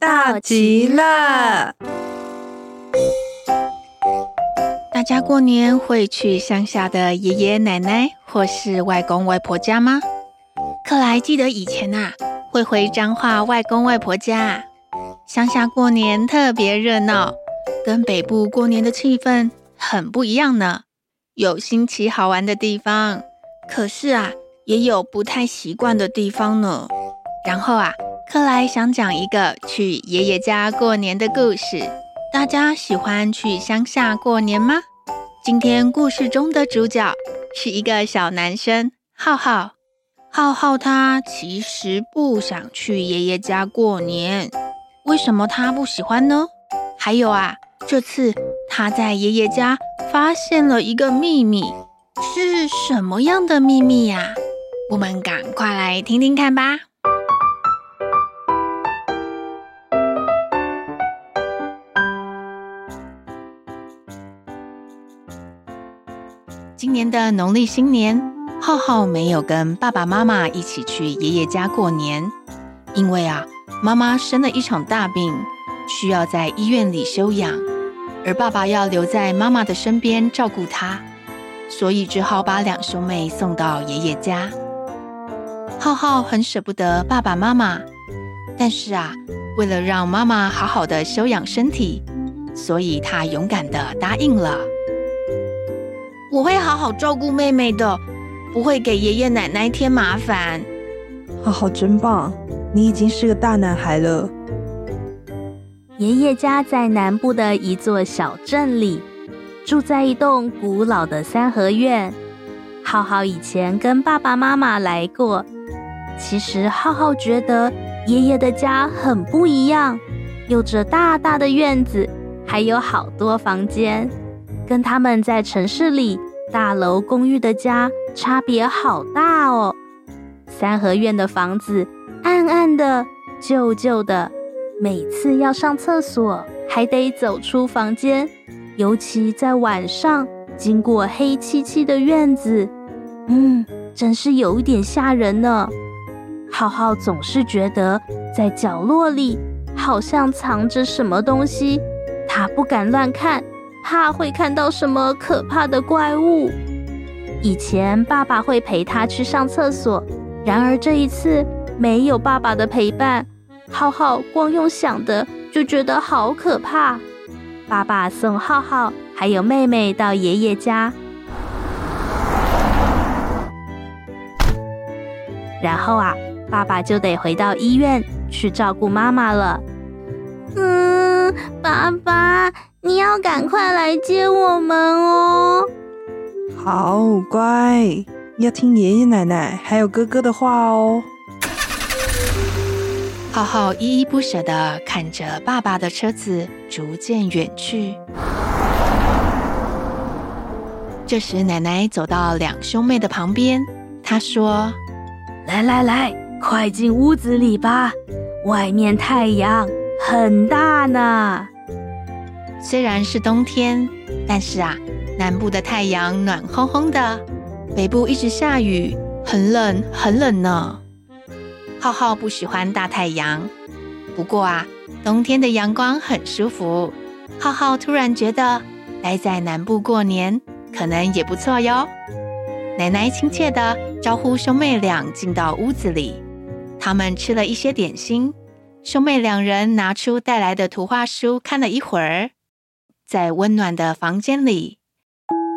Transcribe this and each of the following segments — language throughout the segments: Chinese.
到极了。大家过年会去乡下的爷爷奶奶或是外公外婆家吗？克莱记得以前啊，会回彰化外公外婆家，乡下过年特别热闹，跟北部过年的气氛很不一样呢。有新奇好玩的地方，可是啊，也有不太习惯的地方呢。然后啊，克莱想讲一个去爷爷家过年的故事。大家喜欢去乡下过年吗？今天故事中的主角是一个小男生，浩浩。浩浩他其实不想去爷爷家过年，为什么他不喜欢呢？还有啊，这次他在爷爷家发现了一个秘密，是什么样的秘密呀？我们赶快来听听看吧。今年的农历新年，浩浩没有跟爸爸妈妈一起去爷爷家过年，因为啊，妈妈生了一场大病，需要在医院里休养，而爸爸要留在妈妈的身边照顾她，所以只好把两兄妹送到爷爷家。浩浩很舍不得爸爸妈妈，但是啊，为了让妈妈好好的休养身体，所以他勇敢的答应了。我会好好照顾妹妹的，不会给爷爷奶奶添麻烦。浩浩真棒，你已经是个大男孩了。爷爷家在南部的一座小镇里，住在一栋古老的三合院。浩浩以前跟爸爸妈妈来过，其实浩浩觉得爷爷的家很不一样，有着大大的院子，还有好多房间。跟他们在城市里大楼公寓的家差别好大哦。三合院的房子暗暗的、旧旧的，每次要上厕所还得走出房间，尤其在晚上经过黑漆漆的院子，嗯，真是有一点吓人呢。浩浩总是觉得在角落里好像藏着什么东西，他不敢乱看。怕会看到什么可怕的怪物。以前爸爸会陪他去上厕所，然而这一次没有爸爸的陪伴，浩浩光用想的就觉得好可怕。爸爸送浩浩还有妹妹到爷爷家，然后啊，爸爸就得回到医院去照顾妈妈了。嗯，爸爸。你要赶快来接我们哦！好乖，要听爷爷奶奶还有哥哥的话哦。浩浩依依不舍的看着爸爸的车子逐渐远去。这时，奶奶走到两兄妹的旁边，她说：“来来来，快进屋子里吧，外面太阳很大呢。”虽然是冬天，但是啊，南部的太阳暖烘烘的，北部一直下雨，很冷很冷呢。浩浩不喜欢大太阳，不过啊，冬天的阳光很舒服。浩浩突然觉得待在南部过年可能也不错哟。奶奶亲切的招呼兄妹俩进到屋子里，他们吃了一些点心，兄妹两人拿出带来的图画书看了一会儿。在温暖的房间里，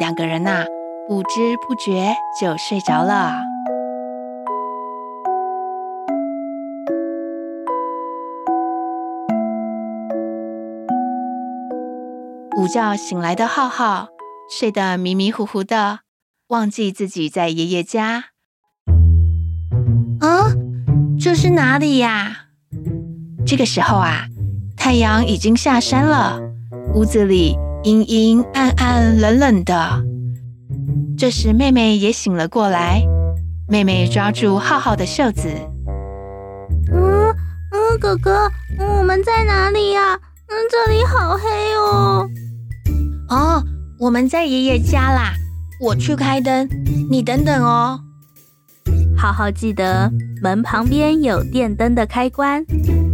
两个人呐、啊，不知不觉就睡着了。午觉醒来的浩浩，睡得迷迷糊糊的，忘记自己在爷爷家。啊，这是哪里呀？这个时候啊。太阳已经下山了，屋子里阴阴暗暗、冷冷的。这时，妹妹也醒了过来。妹妹抓住浩浩的袖子：“嗯嗯，哥哥，我们在哪里呀？嗯，这里好黑哦。”“哦，我们在爷爷家啦。我去开灯，你等等哦。”浩浩记得门旁边有电灯的开关，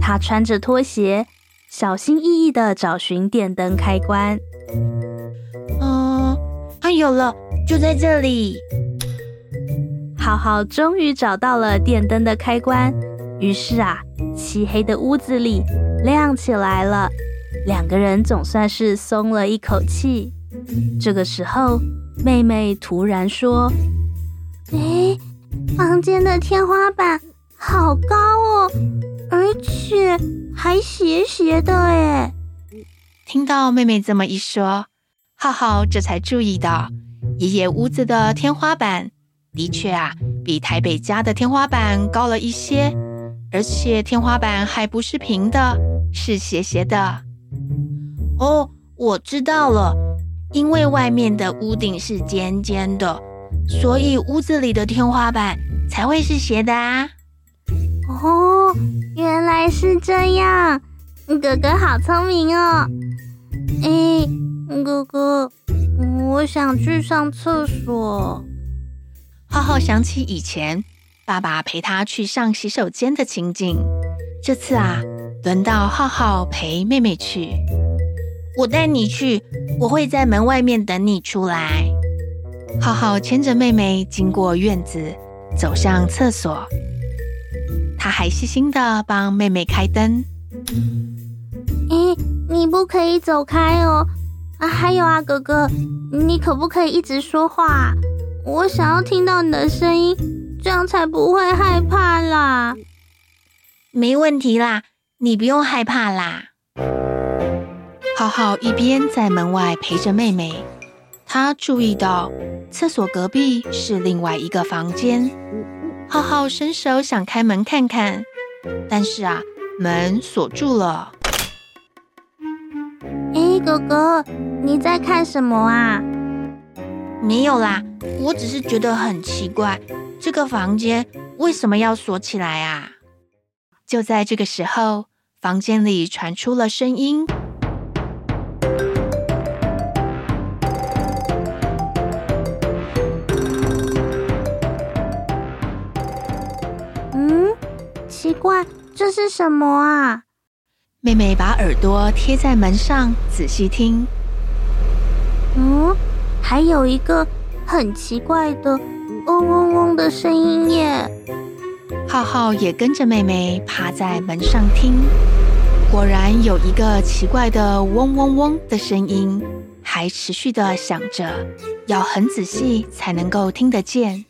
他穿着拖鞋，小心翼翼的找寻电灯开关。嗯，啊，有了，就在这里。浩浩终于找到了电灯的开关，于是啊，漆黑的屋子里亮起来了。两个人总算是松了一口气。这个时候，妹妹突然说：“诶。”房间的天花板好高哦，而且还斜斜的诶。听到妹妹这么一说，浩浩这才注意到，爷爷屋子的天花板的确啊，比台北家的天花板高了一些，而且天花板还不是平的，是斜斜的。哦，我知道了，因为外面的屋顶是尖尖的。所以屋子里的天花板才会是斜的啊！哦，原来是这样，哥哥好聪明哦！哎，哥哥，我想去上厕所。浩浩想起以前爸爸陪他去上洗手间的情景，这次啊，轮到浩浩陪妹妹去。我带你去，我会在门外面等你出来。浩浩牵着妹妹经过院子，走向厕所。他还细心的帮妹妹开灯。咦，你不可以走开哦！啊，还有啊，哥哥，你可不可以一直说话？我想要听到你的声音，这样才不会害怕啦。没问题啦，你不用害怕啦。浩浩一边在门外陪着妹妹。他注意到厕所隔壁是另外一个房间，浩浩伸手想开门看看，但是啊，门锁住了。哎，哥哥，你在看什么啊？没有啦，我只是觉得很奇怪，这个房间为什么要锁起来啊？就在这个时候，房间里传出了声音。奇怪，这是什么啊？妹妹把耳朵贴在门上，仔细听。嗯，还有一个很奇怪的“嗡嗡嗡”的声音耶。浩浩也跟着妹妹趴在门上听，果然有一个奇怪的“嗡嗡嗡”的声音，还持续的响着，要很仔细才能够听得见。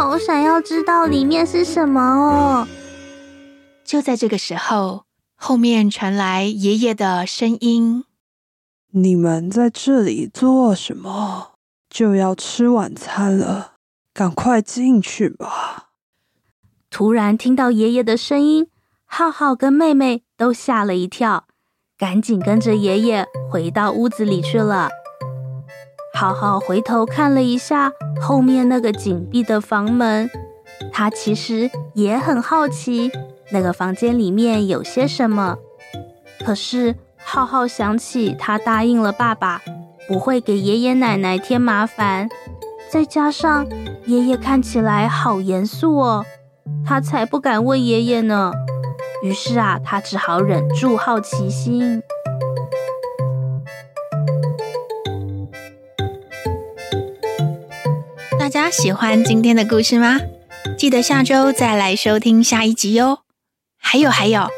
好想要知道里面是什么哦！就在这个时候，后面传来爷爷的声音：“你们在这里做什么？就要吃晚餐了，赶快进去吧。”突然听到爷爷的声音，浩浩跟妹妹都吓了一跳，赶紧跟着爷爷回到屋子里去了。浩浩回头看了一下后面那个紧闭的房门，他其实也很好奇那个房间里面有些什么。可是浩浩想起他答应了爸爸不会给爷爷奶奶添麻烦，再加上爷爷看起来好严肃哦，他才不敢问爷爷呢。于是啊，他只好忍住好奇心。大家喜欢今天的故事吗？记得下周再来收听下一集哟。还有还有，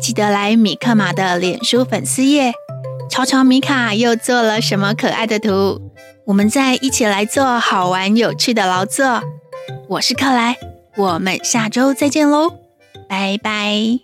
记得来米克马的脸书粉丝页，瞧瞧米卡又做了什么可爱的图。我们再一起来做好玩有趣的劳作。我是克莱，我们下周再见喽，拜拜。